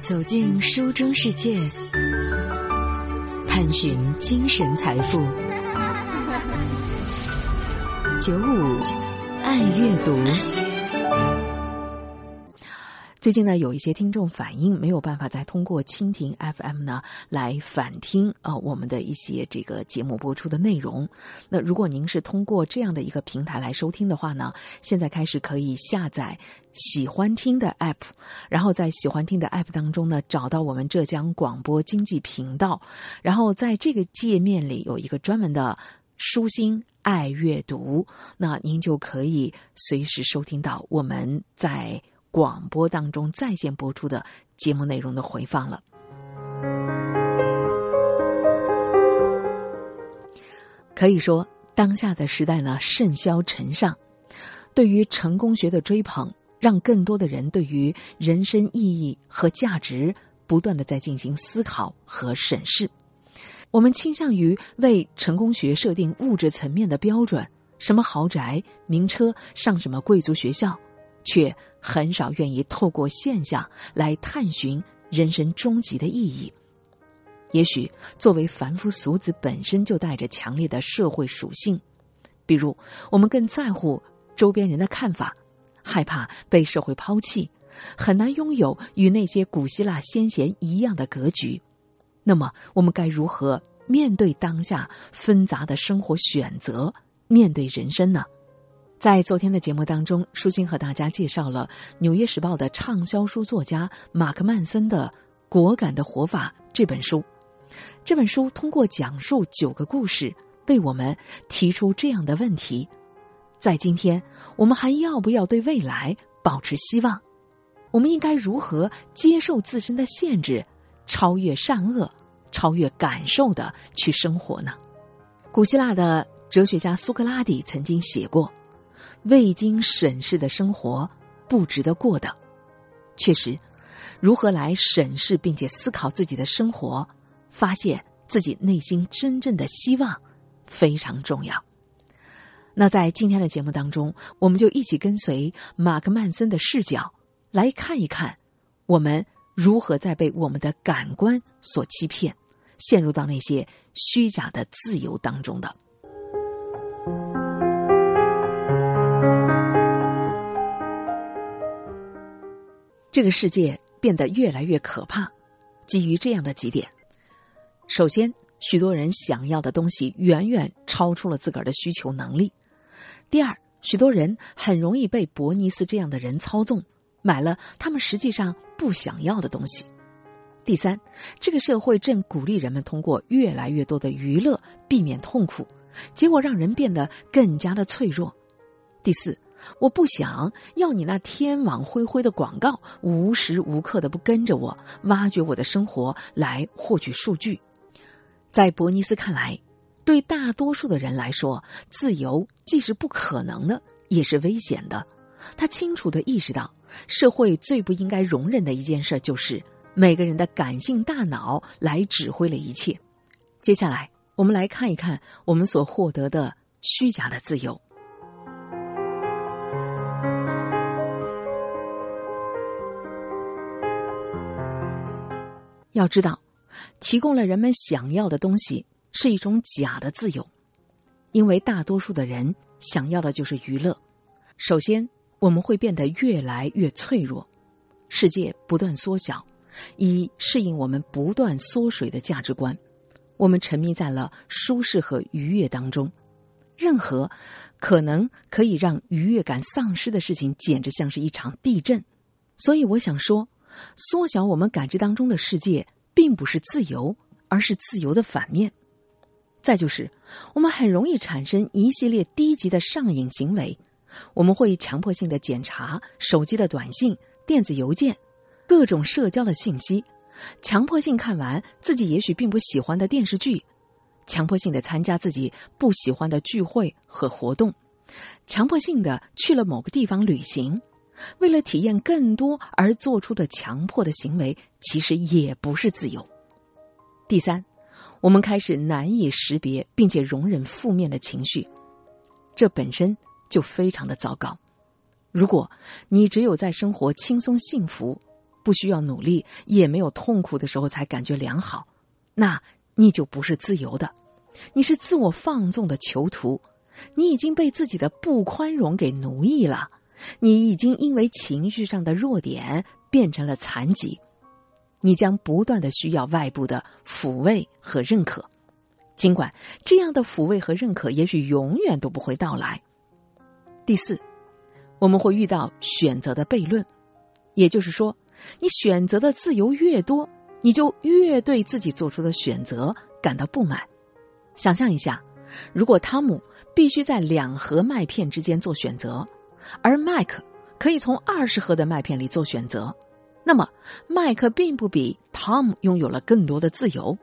走进书中世界，探寻精神财富。九五爱阅读。最近呢，有一些听众反映没有办法再通过蜻蜓 FM 呢来反听啊我们的一些这个节目播出的内容。那如果您是通过这样的一个平台来收听的话呢，现在开始可以下载喜欢听的 App，然后在喜欢听的 App 当中呢找到我们浙江广播经济频道，然后在这个界面里有一个专门的舒心爱阅读，那您就可以随时收听到我们在。广播当中在线播出的节目内容的回放了。可以说，当下的时代呢，甚嚣尘上，对于成功学的追捧，让更多的人对于人生意义和价值不断的在进行思考和审视。我们倾向于为成功学设定物质层面的标准，什么豪宅、名车，上什么贵族学校。却很少愿意透过现象来探寻人生终极的意义。也许作为凡夫俗子，本身就带着强烈的社会属性，比如我们更在乎周边人的看法，害怕被社会抛弃，很难拥有与那些古希腊先贤一样的格局。那么，我们该如何面对当下纷杂的生活选择，面对人生呢？在昨天的节目当中，舒心和大家介绍了《纽约时报》的畅销书作家马克·曼森的《果敢的活法》这本书。这本书通过讲述九个故事，为我们提出这样的问题：在今天，我们还要不要对未来保持希望？我们应该如何接受自身的限制，超越善恶，超越感受的去生活呢？古希腊的哲学家苏格拉底曾经写过。未经审视的生活不值得过的，确实，如何来审视并且思考自己的生活，发现自己内心真正的希望非常重要。那在今天的节目当中，我们就一起跟随马克·曼森的视角来看一看，我们如何在被我们的感官所欺骗，陷入到那些虚假的自由当中的。这个世界变得越来越可怕，基于这样的几点：首先，许多人想要的东西远远超出了自个儿的需求能力；第二，许多人很容易被伯尼斯这样的人操纵，买了他们实际上不想要的东西；第三，这个社会正鼓励人们通过越来越多的娱乐避免痛苦，结果让人变得更加的脆弱；第四。我不想要你那天网恢恢的广告，无时无刻的不跟着我，挖掘我的生活来获取数据。在伯尼斯看来，对大多数的人来说，自由既是不可能的，也是危险的。他清楚的意识到，社会最不应该容忍的一件事，就是每个人的感性大脑来指挥了一切。接下来，我们来看一看我们所获得的虚假的自由。要知道，提供了人们想要的东西是一种假的自由，因为大多数的人想要的就是娱乐。首先，我们会变得越来越脆弱，世界不断缩小，以适应我们不断缩水的价值观。我们沉迷在了舒适和愉悦当中，任何可能可以让愉悦感丧失的事情，简直像是一场地震。所以，我想说。缩小我们感知当中的世界，并不是自由，而是自由的反面。再就是，我们很容易产生一系列低级的上瘾行为。我们会强迫性的检查手机的短信、电子邮件、各种社交的信息，强迫性看完自己也许并不喜欢的电视剧，强迫性的参加自己不喜欢的聚会和活动，强迫性的去了某个地方旅行。为了体验更多而做出的强迫的行为，其实也不是自由。第三，我们开始难以识别并且容忍负面的情绪，这本身就非常的糟糕。如果你只有在生活轻松幸福，不需要努力，也没有痛苦的时候才感觉良好，那你就不是自由的，你是自我放纵的囚徒，你已经被自己的不宽容给奴役了，你已经因为情绪上的弱点变成了残疾，你将不断的需要外部的抚慰和认可，尽管这样的抚慰和认可也许永远都不会到来。第四，我们会遇到选择的悖论，也就是说。你选择的自由越多，你就越对自己做出的选择感到不满。想象一下，如果汤姆必须在两盒麦片之间做选择，而麦克可以从二十盒的麦片里做选择，那么麦克并不比汤姆拥有了更多的自由。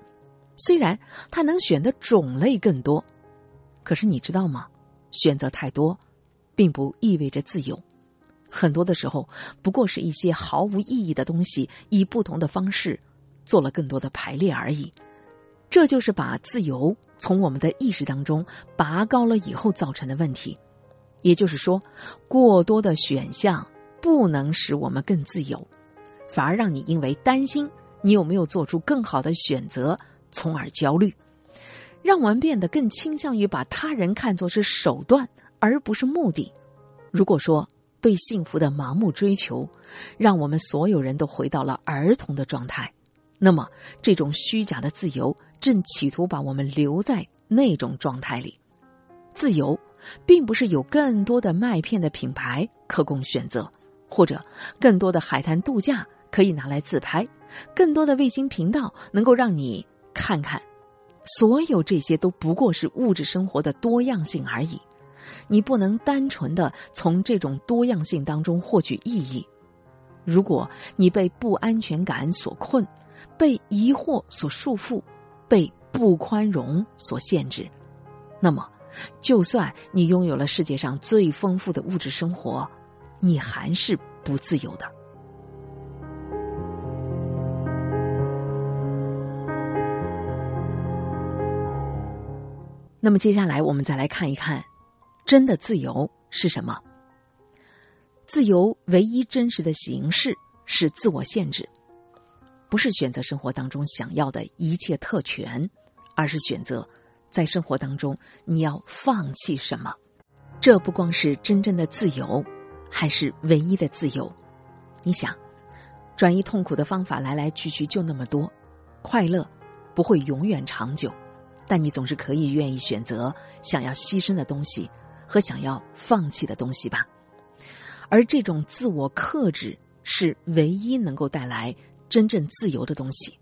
虽然他能选的种类更多，可是你知道吗？选择太多，并不意味着自由。很多的时候，不过是一些毫无意义的东西，以不同的方式做了更多的排列而已。这就是把自由从我们的意识当中拔高了以后造成的问题。也就是说，过多的选项不能使我们更自由，反而让你因为担心你有没有做出更好的选择，从而焦虑，让我们变得更倾向于把他人看作是手段而不是目的。如果说，对幸福的盲目追求，让我们所有人都回到了儿童的状态。那么，这种虚假的自由正企图把我们留在那种状态里。自由，并不是有更多的麦片的品牌可供选择，或者更多的海滩度假可以拿来自拍，更多的卫星频道能够让你看看。所有这些都不过是物质生活的多样性而已。你不能单纯的从这种多样性当中获取意义。如果你被不安全感所困，被疑惑所束缚，被不宽容所限制，那么，就算你拥有了世界上最丰富的物质生活，你还是不自由的。那么，接下来我们再来看一看。真的自由是什么？自由唯一真实的形式是自我限制，不是选择生活当中想要的一切特权，而是选择在生活当中你要放弃什么。这不光是真正的自由，还是唯一的自由。你想，转移痛苦的方法来来去去就那么多，快乐不会永远长久，但你总是可以愿意选择想要牺牲的东西。和想要放弃的东西吧，而这种自我克制是唯一能够带来真正自由的东西。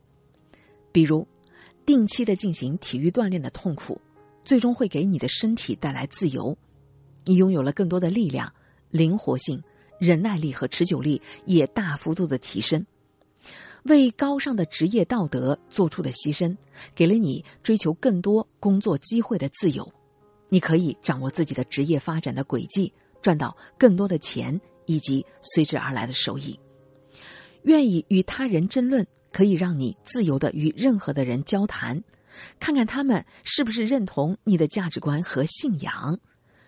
比如，定期的进行体育锻炼的痛苦，最终会给你的身体带来自由，你拥有了更多的力量、灵活性、忍耐力和持久力也大幅度的提升。为高尚的职业道德做出的牺牲，给了你追求更多工作机会的自由。你可以掌握自己的职业发展的轨迹，赚到更多的钱以及随之而来的收益。愿意与他人争论，可以让你自由的与任何的人交谈，看看他们是不是认同你的价值观和信仰。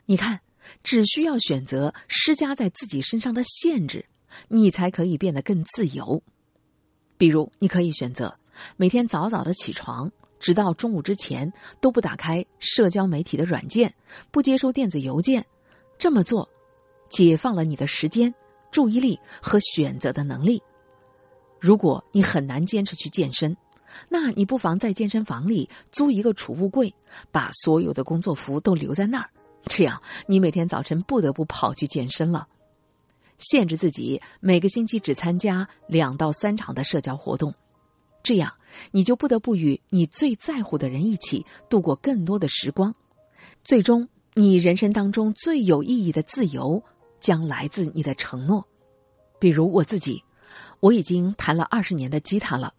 你看，只需要选择施加在自己身上的限制，你才可以变得更自由。比如，你可以选择每天早早的起床。直到中午之前都不打开社交媒体的软件，不接收电子邮件。这么做，解放了你的时间、注意力和选择的能力。如果你很难坚持去健身，那你不妨在健身房里租一个储物柜，把所有的工作服都留在那儿。这样，你每天早晨不得不跑去健身了。限制自己每个星期只参加两到三场的社交活动。这样，你就不得不与你最在乎的人一起度过更多的时光。最终，你人生当中最有意义的自由将来自你的承诺。比如我自己，我已经弹了二十年的吉他了，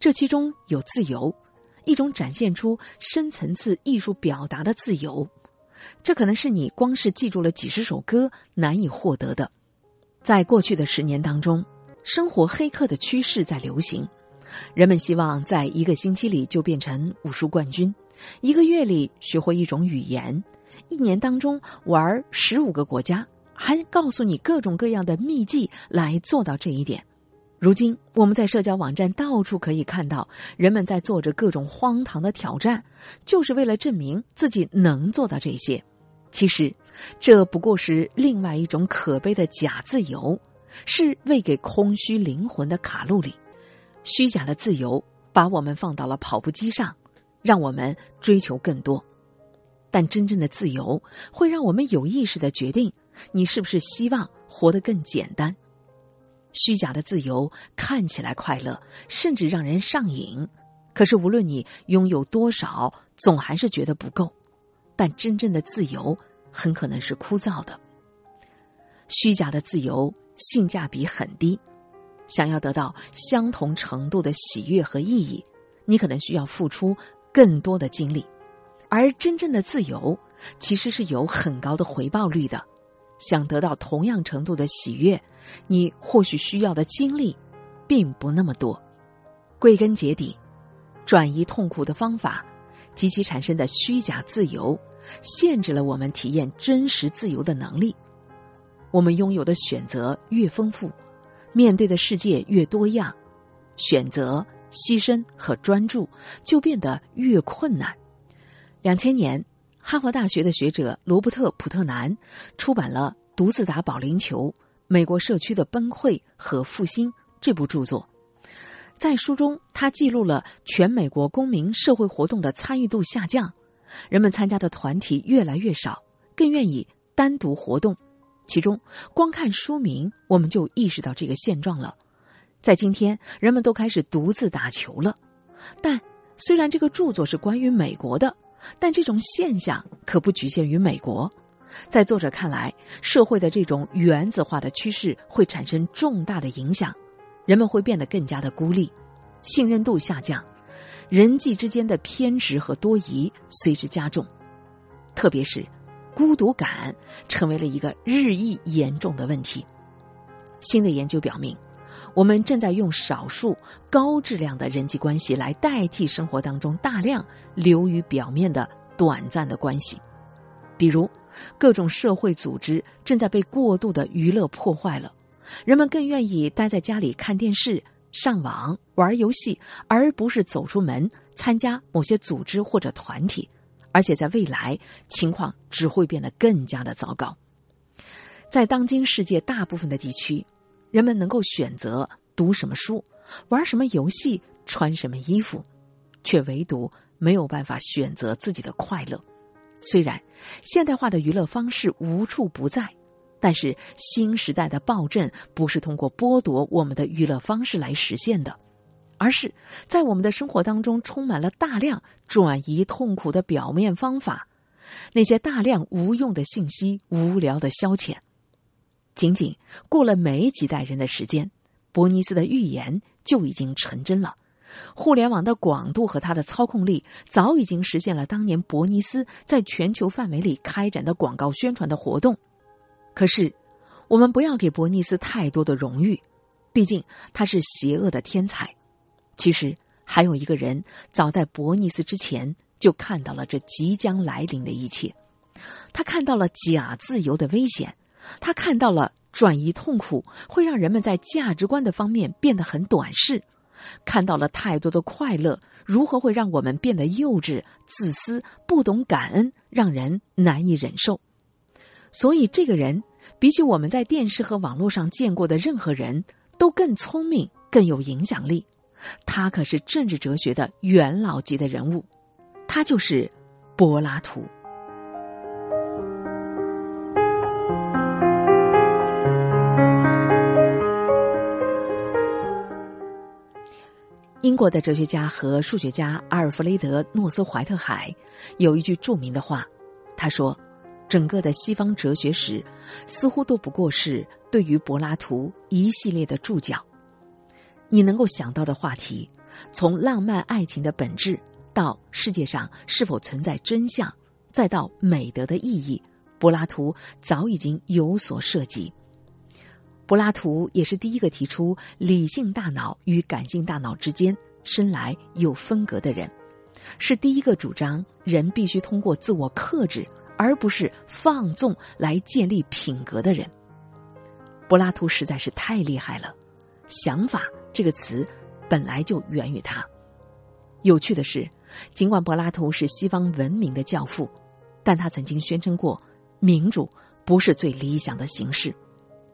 这其中有自由，一种展现出深层次艺术表达的自由。这可能是你光是记住了几十首歌难以获得的。在过去的十年当中，生活黑客的趋势在流行。人们希望在一个星期里就变成武术冠军，一个月里学会一种语言，一年当中玩十五个国家，还告诉你各种各样的秘籍来做到这一点。如今，我们在社交网站到处可以看到，人们在做着各种荒唐的挑战，就是为了证明自己能做到这些。其实，这不过是另外一种可悲的假自由，是喂给空虚灵魂的卡路里。虚假的自由把我们放到了跑步机上，让我们追求更多。但真正的自由会让我们有意识的决定，你是不是希望活得更简单。虚假的自由看起来快乐，甚至让人上瘾，可是无论你拥有多少，总还是觉得不够。但真正的自由很可能是枯燥的。虚假的自由性价比很低，想要得到相同程度的喜悦和意义，你可能需要付出更多的精力。而真正的自由其实是有很高的回报率的。想得到同样程度的喜悦，你或许需要的精力，并不那么多。归根结底，转移痛苦的方法及其产生的虚假自由，限制了我们体验真实自由的能力。我们拥有的选择越丰富，面对的世界越多样，选择、牺牲和专注就变得越困难。两千年。哈佛大学的学者罗伯特·普特南出版了《独自打保龄球：美国社区的崩溃和复兴》这部著作。在书中，他记录了全美国公民社会活动的参与度下降，人们参加的团体越来越少，更愿意单独活动。其中，光看书名，我们就意识到这个现状了。在今天，人们都开始独自打球了。但虽然这个著作是关于美国的。但这种现象可不局限于美国，在作者看来，社会的这种原子化的趋势会产生重大的影响，人们会变得更加的孤立，信任度下降，人际之间的偏执和多疑随之加重，特别是孤独感成为了一个日益严重的问题。新的研究表明。我们正在用少数高质量的人际关系来代替生活当中大量流于表面的短暂的关系，比如各种社会组织正在被过度的娱乐破坏了，人们更愿意待在家里看电视、上网、玩游戏，而不是走出门参加某些组织或者团体，而且在未来情况只会变得更加的糟糕。在当今世界大部分的地区。人们能够选择读什么书、玩什么游戏、穿什么衣服，却唯独没有办法选择自己的快乐。虽然现代化的娱乐方式无处不在，但是新时代的暴政不是通过剥夺我们的娱乐方式来实现的，而是在我们的生活当中充满了大量转移痛苦的表面方法，那些大量无用的信息、无聊的消遣。仅仅过了没几代人的时间，伯尼斯的预言就已经成真了。互联网的广度和它的操控力，早已经实现了当年伯尼斯在全球范围里开展的广告宣传的活动。可是，我们不要给伯尼斯太多的荣誉，毕竟他是邪恶的天才。其实，还有一个人早在伯尼斯之前就看到了这即将来临的一切，他看到了假自由的危险。他看到了转移痛苦会让人们在价值观的方面变得很短视，看到了太多的快乐如何会让我们变得幼稚、自私、不懂感恩，让人难以忍受。所以，这个人比起我们在电视和网络上见过的任何人都更聪明、更有影响力。他可是政治哲学的元老级的人物，他就是柏拉图。国的哲学家和数学家阿尔弗雷德·诺斯怀特海有一句著名的话，他说：“整个的西方哲学史似乎都不过是对于柏拉图一系列的注脚。你能够想到的话题，从浪漫爱情的本质，到世界上是否存在真相，再到美德的意义，柏拉图早已经有所涉及。”柏拉图也是第一个提出理性大脑与感性大脑之间生来有分隔的人，是第一个主张人必须通过自我克制而不是放纵来建立品格的人。柏拉图实在是太厉害了，想法这个词本来就源于他。有趣的是，尽管柏拉图是西方文明的教父，但他曾经宣称过，民主不是最理想的形式。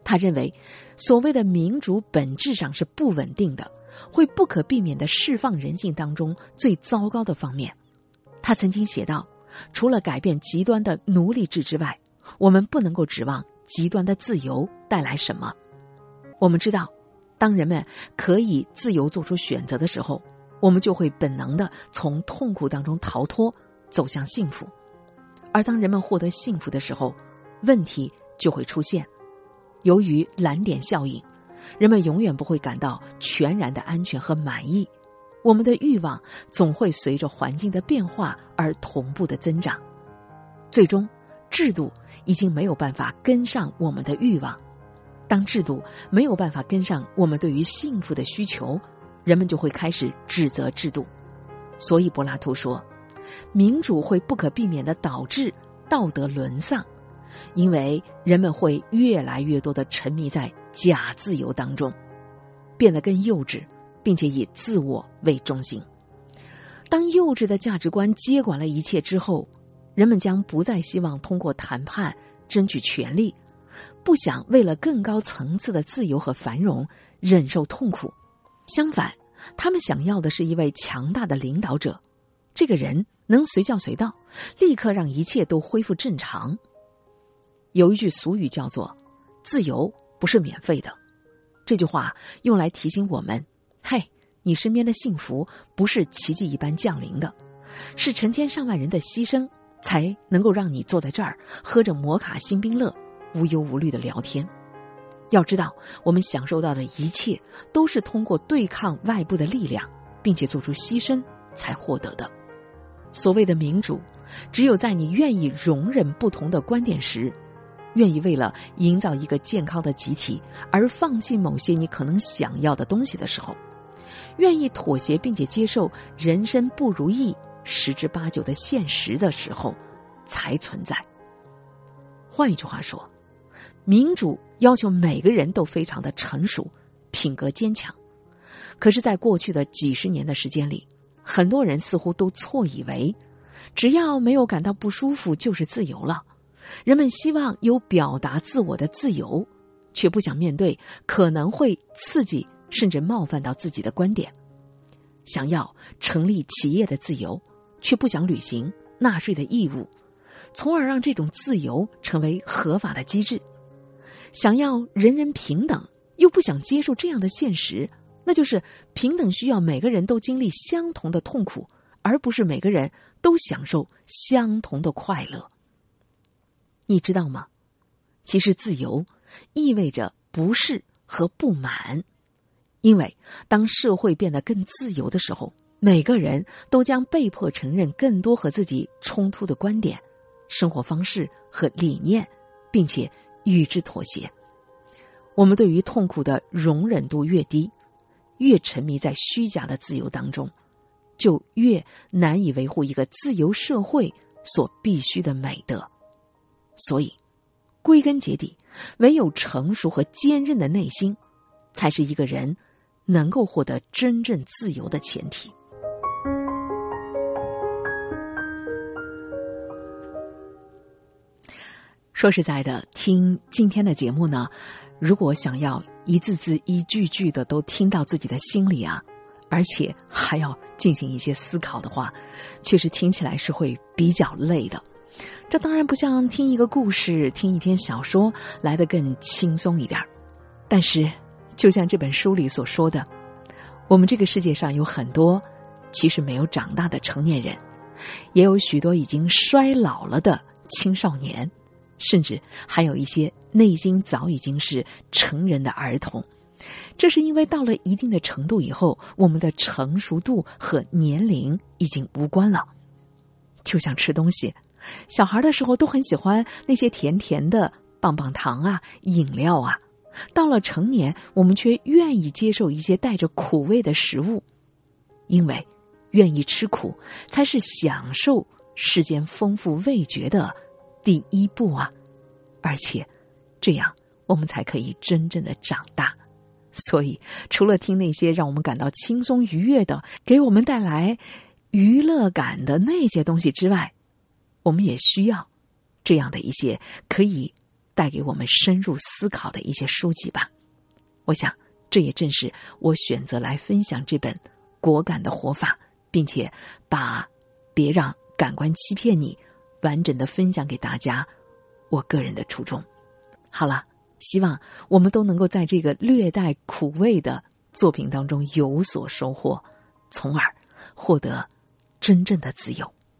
他认为，所谓的民主本质上是不稳定的，会不可避免的释放人性当中最糟糕的方面。他曾经写道：“除了改变极端的奴隶制之外，我们不能够指望极端的自由带来什么。”我们知道，当人们可以自由做出选择的时候，我们就会本能的从痛苦当中逃脱，走向幸福。而当人们获得幸福的时候，问题就会出现。由于蓝点效应，人们永远不会感到全然的安全和满意。我们的欲望总会随着环境的变化而同步的增长。最终，制度已经没有办法跟上我们的欲望。当制度没有办法跟上我们对于幸福的需求，人们就会开始指责制度。所以，柏拉图说，民主会不可避免的导致道德沦丧。因为人们会越来越多的沉迷在假自由当中，变得更幼稚，并且以自我为中心。当幼稚的价值观接管了一切之后，人们将不再希望通过谈判争取权利，不想为了更高层次的自由和繁荣忍受痛苦。相反，他们想要的是一位强大的领导者，这个人能随叫随到，立刻让一切都恢复正常。有一句俗语叫做“自由不是免费的”，这句话用来提醒我们：嘿，你身边的幸福不是奇迹一般降临的，是成千上万人的牺牲才能够让你坐在这儿喝着摩卡新冰乐，无忧无虑的聊天。要知道，我们享受到的一切都是通过对抗外部的力量，并且做出牺牲才获得的。所谓的民主，只有在你愿意容忍不同的观点时。愿意为了营造一个健康的集体而放弃某些你可能想要的东西的时候，愿意妥协并且接受人生不如意十之八九的现实的时候，才存在。换一句话说，民主要求每个人都非常的成熟、品格坚强。可是，在过去的几十年的时间里，很多人似乎都错以为，只要没有感到不舒服，就是自由了。人们希望有表达自我的自由，却不想面对可能会刺激甚至冒犯到自己的观点；想要成立企业的自由，却不想履行纳税的义务，从而让这种自由成为合法的机制；想要人人平等，又不想接受这样的现实，那就是平等需要每个人都经历相同的痛苦，而不是每个人都享受相同的快乐。你知道吗？其实自由意味着不适和不满，因为当社会变得更自由的时候，每个人都将被迫承认更多和自己冲突的观点、生活方式和理念，并且与之妥协。我们对于痛苦的容忍度越低，越沉迷在虚假的自由当中，就越难以维护一个自由社会所必须的美德。所以，归根结底，唯有成熟和坚韧的内心，才是一个人能够获得真正自由的前提。说实在的，听今天的节目呢，如果想要一字字、一句句的都听到自己的心里啊，而且还要进行一些思考的话，确实听起来是会比较累的。这当然不像听一个故事、听一篇小说来的更轻松一点儿但是，就像这本书里所说的，我们这个世界上有很多其实没有长大的成年人，也有许多已经衰老了的青少年，甚至还有一些内心早已经是成人的儿童。这是因为到了一定的程度以后，我们的成熟度和年龄已经无关了，就像吃东西。小孩的时候都很喜欢那些甜甜的棒棒糖啊、饮料啊，到了成年，我们却愿意接受一些带着苦味的食物，因为愿意吃苦才是享受世间丰富味觉的第一步啊！而且，这样我们才可以真正的长大。所以，除了听那些让我们感到轻松愉悦的、给我们带来娱乐感的那些东西之外，我们也需要这样的一些可以带给我们深入思考的一些书籍吧。我想，这也正是我选择来分享这本《果敢的活法》，并且把“别让感官欺骗你”完整的分享给大家，我个人的初衷。好了。希望我们都能够在这个略带苦味的作品当中有所收获，从而获得真正的自由。